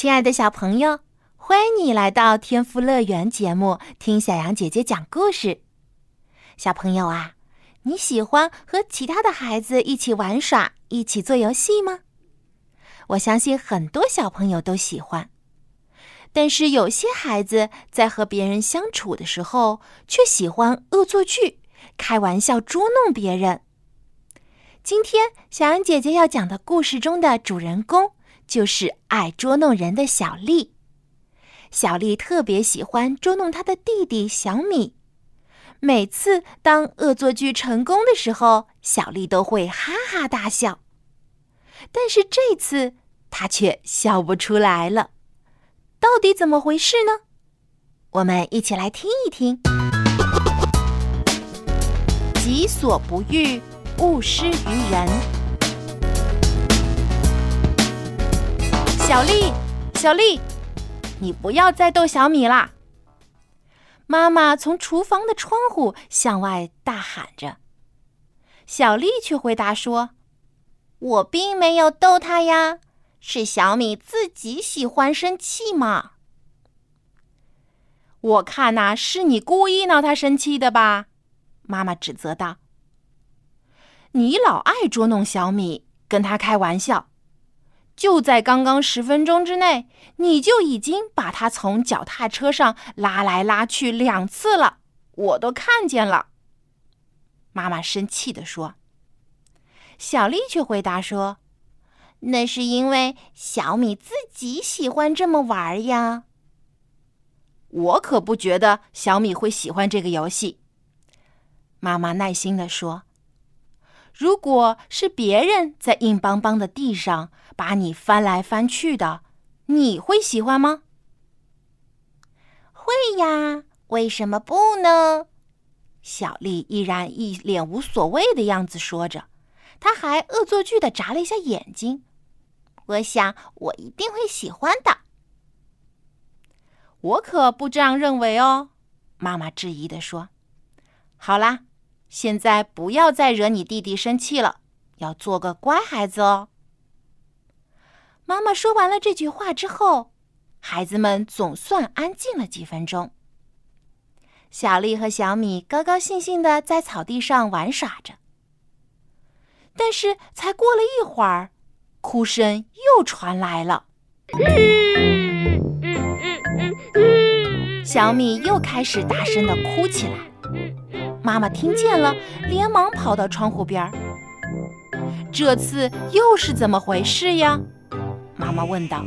亲爱的小朋友，欢迎你来到天赋乐园节目，听小羊姐姐讲故事。小朋友啊，你喜欢和其他的孩子一起玩耍、一起做游戏吗？我相信很多小朋友都喜欢。但是有些孩子在和别人相处的时候，却喜欢恶作剧、开玩笑、捉弄别人。今天小羊姐姐要讲的故事中的主人公。就是爱捉弄人的小丽，小丽特别喜欢捉弄她的弟弟小米。每次当恶作剧成功的时候，小丽都会哈哈大笑。但是这次她却笑不出来了，到底怎么回事呢？我们一起来听一听。己所不欲，勿施于人。小丽，小丽，你不要再逗小米啦！妈妈从厨房的窗户向外大喊着。小丽却回答说：“我并没有逗他呀，是小米自己喜欢生气嘛。”我看呐，是你故意闹他生气的吧？妈妈指责道：“你老爱捉弄小米，跟他开玩笑。”就在刚刚十分钟之内，你就已经把他从脚踏车上拉来拉去两次了，我都看见了。妈妈生气地说。小丽却回答说：“那是因为小米自己喜欢这么玩呀。”我可不觉得小米会喜欢这个游戏。妈妈耐心地说。如果是别人在硬邦邦的地上把你翻来翻去的，你会喜欢吗？会呀，为什么不呢？小丽依然一脸无所谓的样子说着，她还恶作剧的眨了一下眼睛。我想我一定会喜欢的。我可不这样认为哦，妈妈质疑的说。好啦。现在不要再惹你弟弟生气了，要做个乖孩子哦。妈妈说完了这句话之后，孩子们总算安静了几分钟。小丽和小米高高兴兴的在草地上玩耍着，但是才过了一会儿，哭声又传来了。小米又开始大声的哭起来。妈妈听见了，连忙跑到窗户边儿。这次又是怎么回事呀？妈妈问道。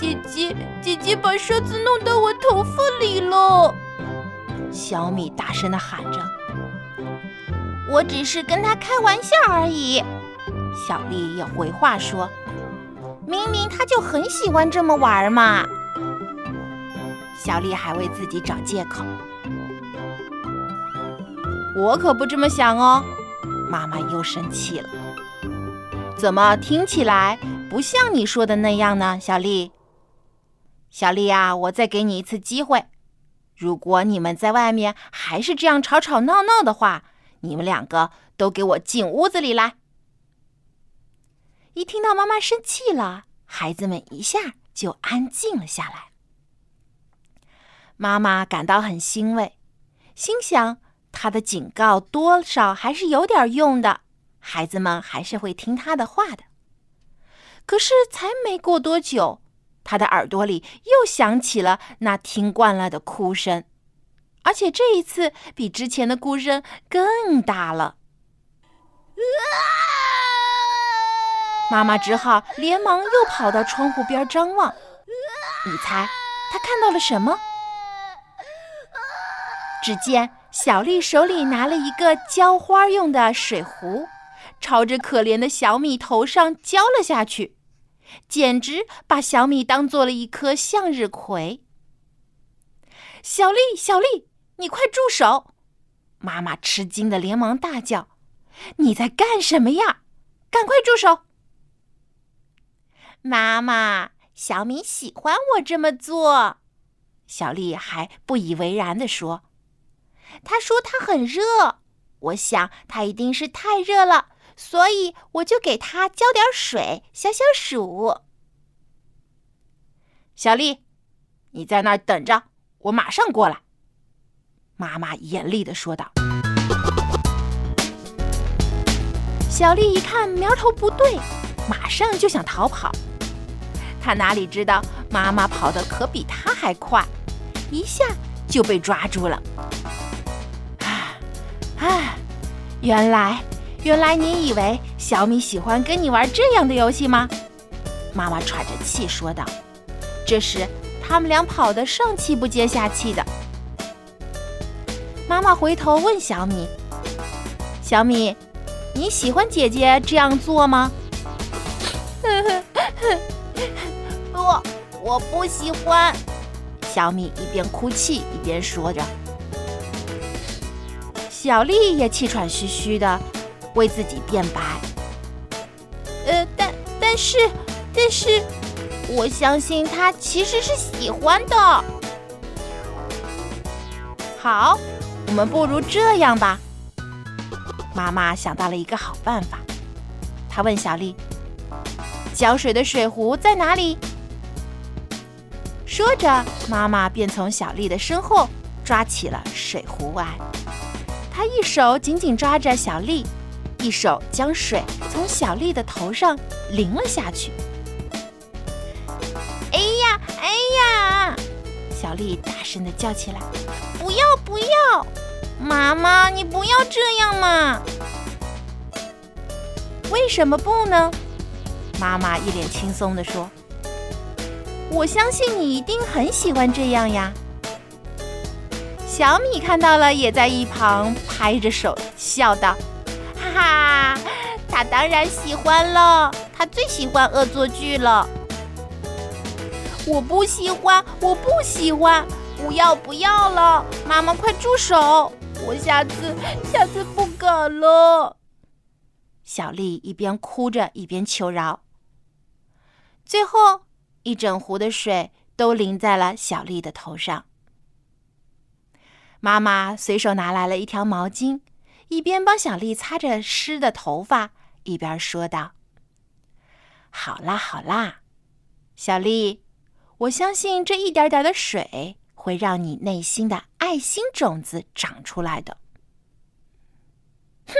姐姐，姐姐把刷子弄到我头发里了！小米大声的喊着。我只是跟他开玩笑而已。小丽也回话说：“明明他就很喜欢这么玩嘛。”小丽还为自己找借口，我可不这么想哦。妈妈又生气了，怎么听起来不像你说的那样呢？小丽，小丽呀，我再给你一次机会，如果你们在外面还是这样吵吵闹闹的话，你们两个都给我进屋子里来。一听到妈妈生气了，孩子们一下就安静了下来。妈妈感到很欣慰，心想她的警告多少还是有点用的，孩子们还是会听她的话的。可是才没过多久，他的耳朵里又响起了那听惯了的哭声，而且这一次比之前的哭声更大了。妈妈只好连忙又跑到窗户边张望，你猜她看到了什么？只见小丽手里拿了一个浇花用的水壶，朝着可怜的小米头上浇了下去，简直把小米当做了一颗向日葵。小丽，小丽，你快住手！妈妈吃惊的连忙大叫：“你在干什么呀？赶快住手！”妈妈，小米喜欢我这么做。小丽还不以为然地说：“他说他很热，我想他一定是太热了，所以我就给他浇点水消消暑。”小丽，你在那儿等着，我马上过来。”妈妈严厉地说道。小丽一看苗头不对，马上就想逃跑。她哪里知道妈妈跑得可比她还快，一下就被抓住了。啊啊！原来原来你以为小米喜欢跟你玩这样的游戏吗？妈妈喘着气说道。这时他们俩跑得上气不接下气的。妈妈回头问小米：“小米，你喜欢姐姐这样做吗？”“ 不我不喜欢。”小米一边哭泣一边说着。小丽也气喘吁吁的为自己辩白：“呃，但但是但是，我相信他其实是喜欢的。”好。我们不如这样吧。妈妈想到了一个好办法，她问小丽：“浇水的水壶在哪里？”说着，妈妈便从小丽的身后抓起了水壶来。他一手紧紧抓着小丽，一手将水从小丽的头上淋了下去。哎呀，哎呀！小丽大声的叫起来：“不要，不要！”妈妈，你不要这样嘛！为什么不呢？妈妈一脸轻松的说：“我相信你一定很喜欢这样呀。”小米看到了，也在一旁拍着手笑道：“哈哈，他当然喜欢了，他最喜欢恶作剧了。”我不喜欢，我不喜欢！不要不要了，妈妈快住手！我下次下次不敢了。小丽一边哭着一边求饶，最后一整壶的水都淋在了小丽的头上。妈妈随手拿来了一条毛巾，一边帮小丽擦着湿的头发，一边说道：“好啦好啦，小丽，我相信这一点点的水。”会让你内心的爱心种子长出来的。哼，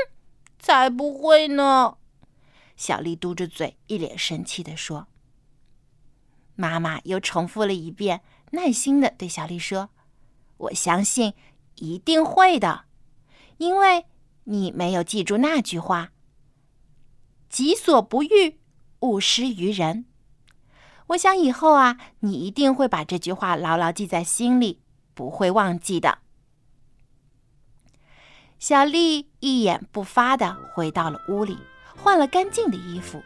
才不会呢！小丽嘟着嘴，一脸生气的说。妈妈又重复了一遍，耐心的对小丽说：“我相信一定会的，因为你没有记住那句话：‘己所不欲，勿施于人’。”我想以后啊，你一定会把这句话牢牢记在心里，不会忘记的。小丽一言不发的回到了屋里，换了干净的衣服，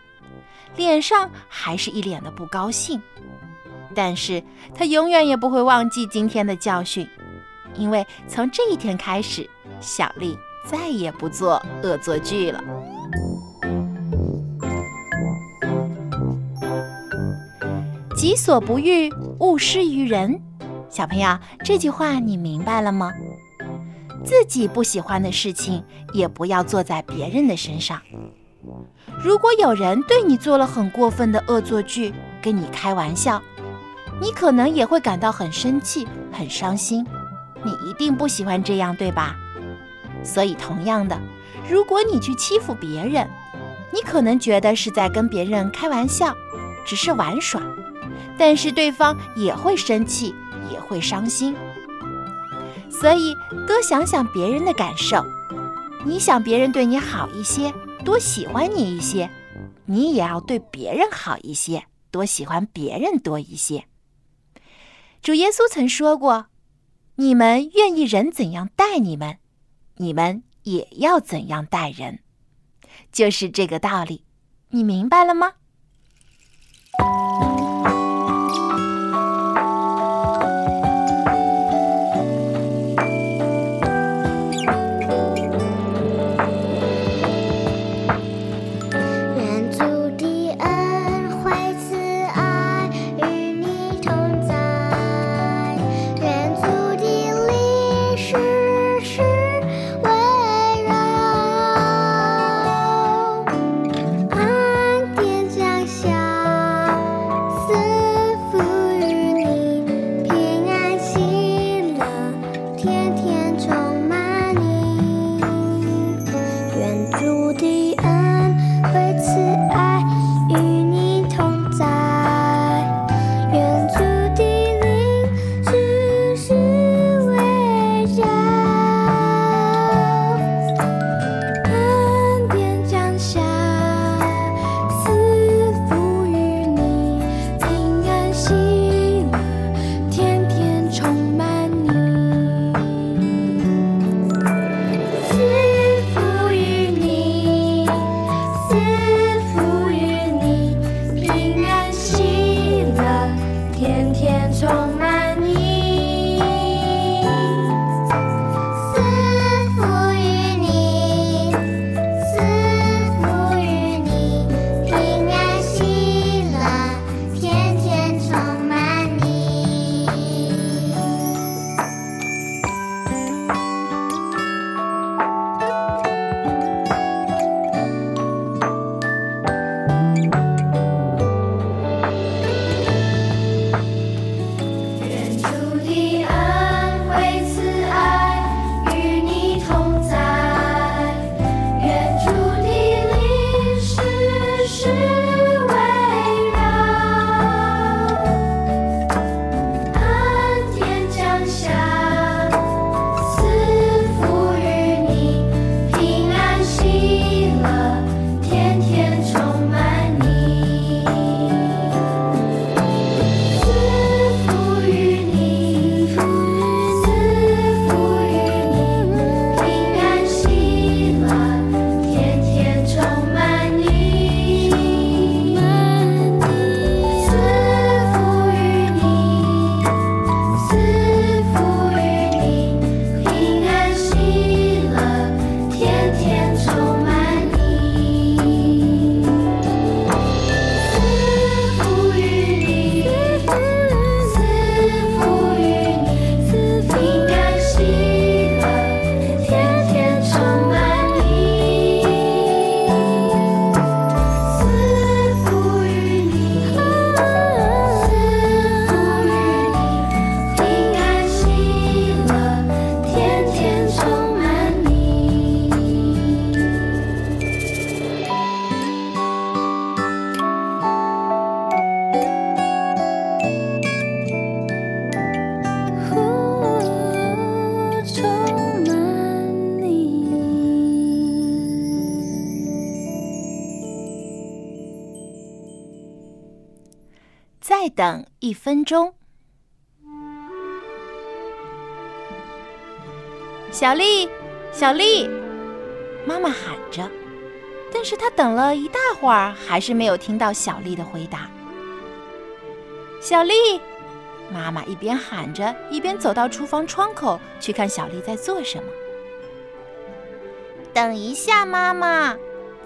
脸上还是一脸的不高兴。但是她永远也不会忘记今天的教训，因为从这一天开始，小丽再也不做恶作剧了。己所不欲，勿施于人。小朋友，这句话你明白了吗？自己不喜欢的事情，也不要做在别人的身上。如果有人对你做了很过分的恶作剧，跟你开玩笑，你可能也会感到很生气、很伤心。你一定不喜欢这样，对吧？所以，同样的，如果你去欺负别人，你可能觉得是在跟别人开玩笑，只是玩耍。但是对方也会生气，也会伤心，所以多想想别人的感受。你想别人对你好一些，多喜欢你一些，你也要对别人好一些，多喜欢别人多一些。主耶稣曾说过：“你们愿意人怎样待你们，你们也要怎样待人。”就是这个道理，你明白了吗？再等一分钟，小丽，小丽，妈妈喊着，但是她等了一大会儿，还是没有听到小丽的回答。小丽，妈妈一边喊着，一边走到厨房窗口去看小丽在做什么。等一下，妈妈，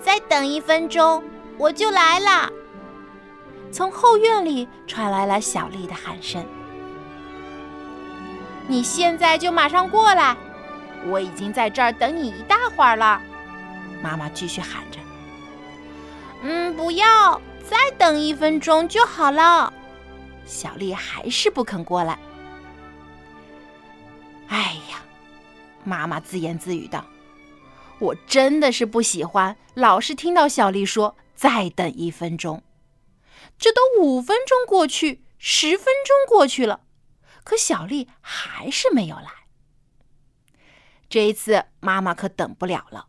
再等一分钟，我就来了。从后院里传来了小丽的喊声：“你现在就马上过来！我已经在这儿等你一大会儿了。”妈妈继续喊着。“嗯，不要，再等一分钟就好了。”小丽还是不肯过来。哎呀，妈妈自言自语道：“我真的是不喜欢老是听到小丽说‘再等一分钟’。”这都五分钟过去，十分钟过去了，可小丽还是没有来。这一次，妈妈可等不了了，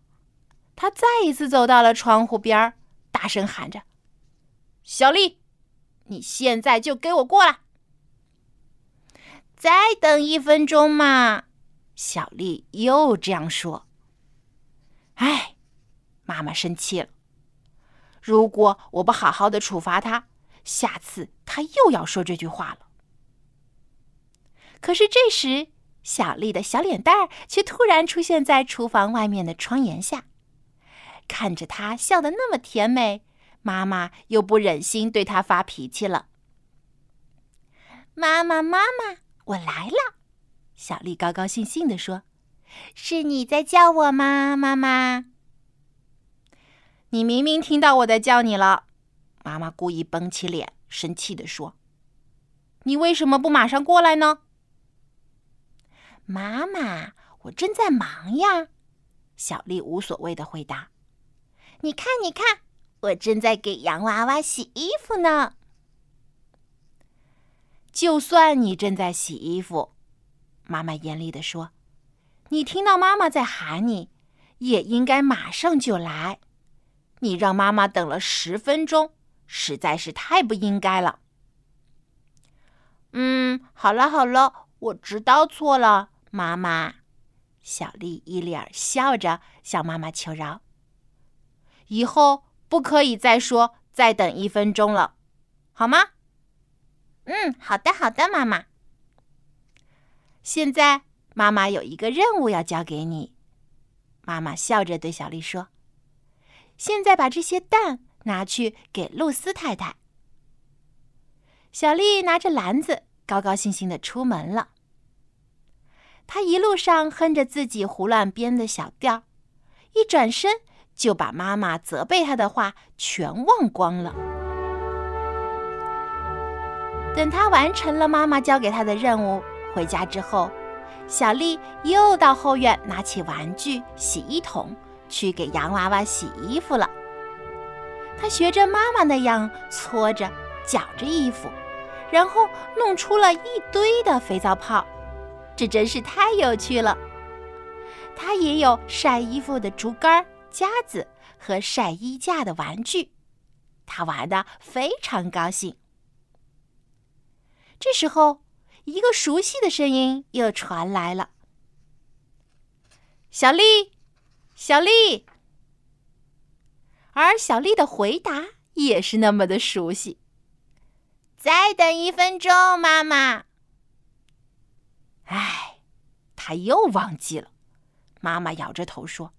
她再一次走到了窗户边大声喊着：“小丽，你现在就给我过来！再等一分钟嘛！”小丽又这样说。哎，妈妈生气了。如果我不好好的处罚他，下次他又要说这句话了。可是这时，小丽的小脸蛋儿却突然出现在厨房外面的窗沿下，看着她笑得那么甜美，妈妈又不忍心对她发脾气了。妈妈，妈妈，我来了！小丽高高兴兴地说：“是你在叫我吗，妈妈？”你明明听到我在叫你了。妈妈故意绷起脸，生气地说：“你为什么不马上过来呢？”妈妈，我正在忙呀。小丽无所谓的回答：“你看，你看，我正在给洋娃娃洗衣服呢。”就算你正在洗衣服，妈妈严厉的说：“你听到妈妈在喊你，也应该马上就来。你让妈妈等了十分钟，实在是太不应该了。”嗯，好了好了，我知道错了，妈妈。小丽一脸笑着向妈妈求饶：“以后不可以再说再等一分钟了，好吗？”嗯，好的，好的，妈妈。现在妈妈有一个任务要交给你。妈妈笑着对小丽说：“现在把这些蛋拿去给露丝太太。”小丽拿着篮子，高高兴兴的出门了。她一路上哼着自己胡乱编的小调，一转身就把妈妈责备她的话全忘光了。等他完成了妈妈交给他的任务，回家之后，小丽又到后院拿起玩具洗衣桶去给洋娃娃洗衣服了。他学着妈妈那样搓着、搅着衣服，然后弄出了一堆的肥皂泡，这真是太有趣了。他也有晒衣服的竹竿、夹子和晒衣架的玩具，他玩的非常高兴。这时候，一个熟悉的声音又传来了：“小丽，小丽。”而小丽的回答也是那么的熟悉：“再等一分钟，妈妈。”唉，他又忘记了。妈妈摇着头说：“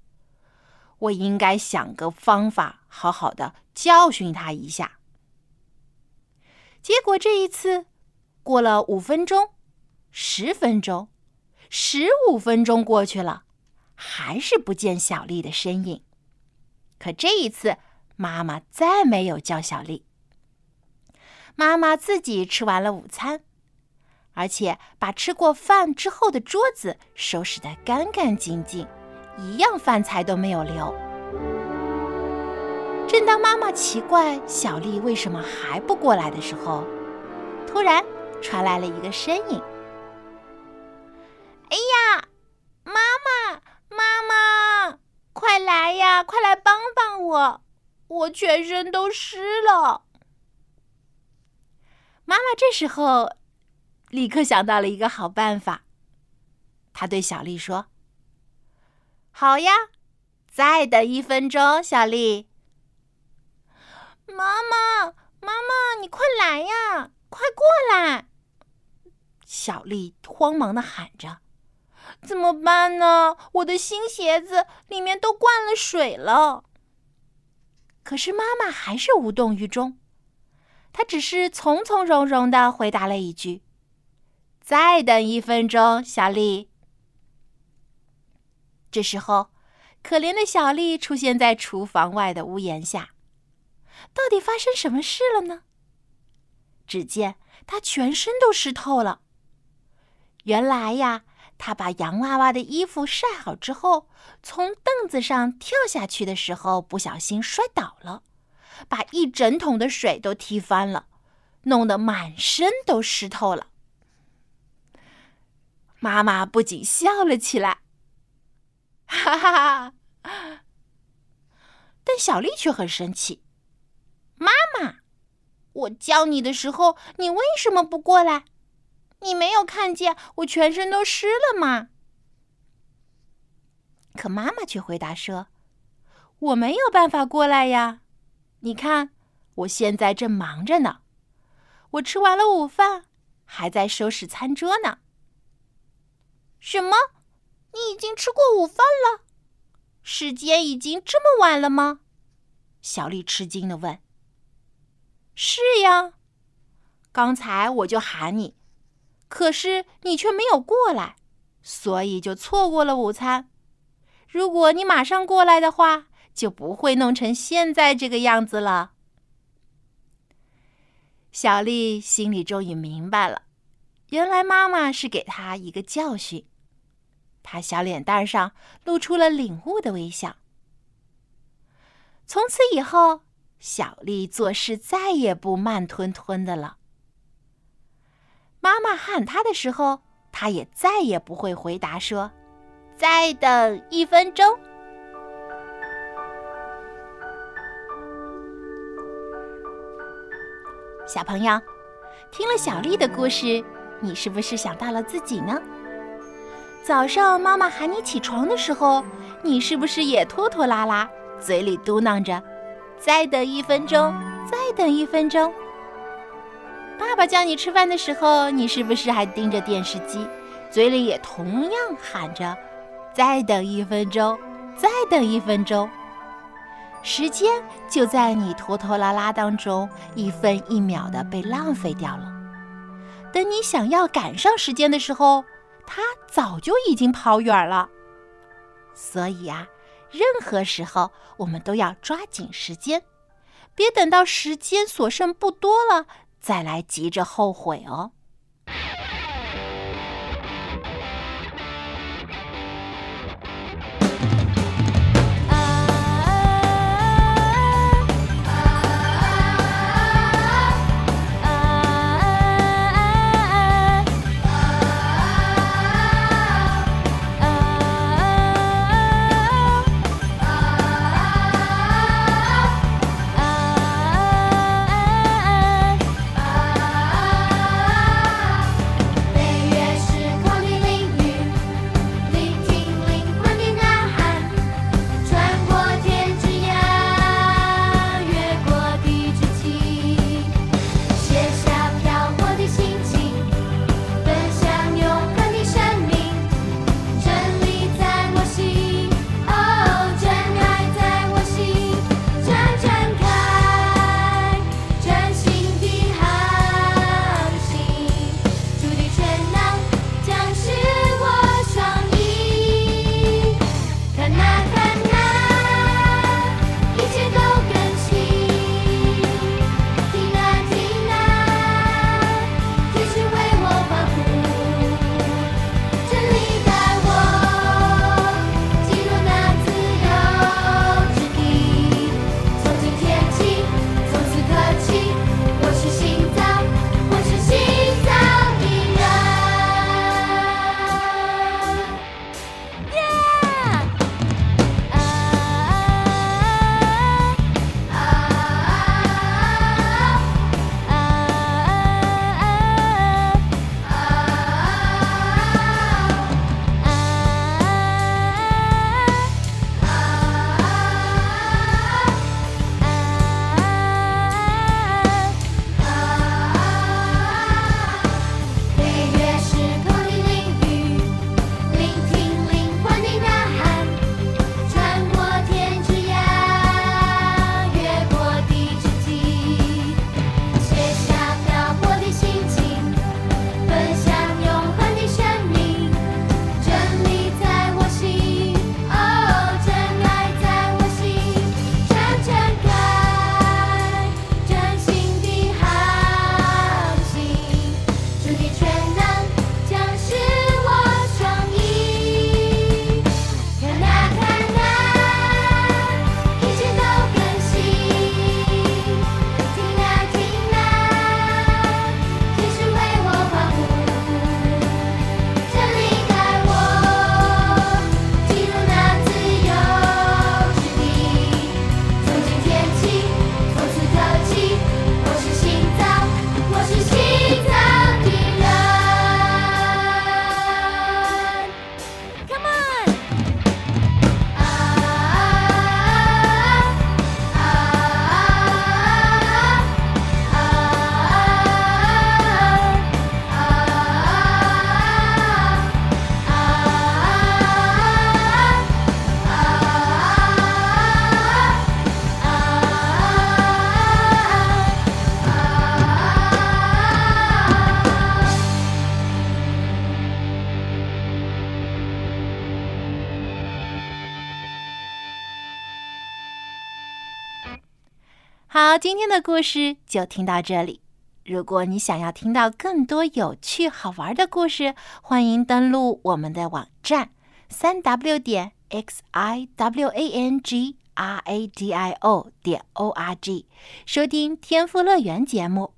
我应该想个方法，好好的教训他一下。”结果这一次。过了五分钟，十分钟，十五分钟过去了，还是不见小丽的身影。可这一次，妈妈再没有叫小丽。妈妈自己吃完了午餐，而且把吃过饭之后的桌子收拾得干干净净，一样饭菜都没有留。正当妈妈奇怪小丽为什么还不过来的时候，突然。传来了一个身影。哎呀，妈妈，快来呀，快来帮帮我，我全身都湿了。妈妈这时候立刻想到了一个好办法，她对小丽说：“好呀，再等一分钟，小丽。”妈妈，妈妈，你快来呀，快过来！小丽慌忙的喊着：“怎么办呢？我的新鞋子里面都灌了水了。”可是妈妈还是无动于衷，她只是从从容容的回答了一句：“再等一分钟，小丽。”这时候，可怜的小丽出现在厨房外的屋檐下，到底发生什么事了呢？只见她全身都湿透了。原来呀，他把洋娃娃的衣服晒好之后，从凳子上跳下去的时候不小心摔倒了，把一整桶的水都踢翻了，弄得满身都湿透了。妈妈不仅笑了起来，哈哈哈！但小丽却很生气：“妈妈，我叫你的时候，你为什么不过来？”你没有看见我全身都湿了吗？可妈妈却回答说：“我没有办法过来呀。你看，我现在正忙着呢。我吃完了午饭，还在收拾餐桌呢。什么？你已经吃过午饭了？时间已经这么晚了吗？小丽吃惊的问。“是呀，刚才我就喊你，可是你却没有过来，所以就错过了午餐。如果你马上过来的话，就不会弄成现在这个样子了。”小丽心里终于明白了，原来妈妈是给她一个教训。她小脸蛋上露出了领悟的微笑。从此以后，小丽做事再也不慢吞吞的了。妈妈喊他的时候，他也再也不会回答说：“再等一分钟。”小朋友，听了小丽的故事，你是不是想到了自己呢？早上妈妈喊你起床的时候，你是不是也拖拖拉拉，嘴里嘟囔着“再等一分钟，再等一分钟”？爸爸叫你吃饭的时候，你是不是还盯着电视机，嘴里也同样喊着“再等一分钟，再等一分钟”？时间就在你拖拖拉拉当中一分一秒的被浪费掉了。等你想要赶上时间的时候，它早就已经跑远了。所以啊，任何时候我们都要抓紧时间，别等到时间所剩不多了再来急着后悔哦。好，今天的故事就听到这里。如果你想要听到更多有趣好玩的故事，欢迎登录我们的网站三 w 点 x i w a n g r a d i o 点 o r g 收听天赋乐园节目。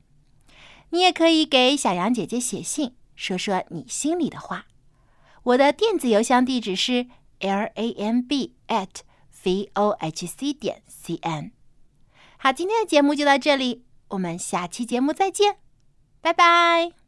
你也可以给小羊姐姐写信，说说你心里的话。我的电子邮箱地址是 l a m b at v o h c 点 c n。好，今天的节目就到这里。我们下期节目再见，拜拜。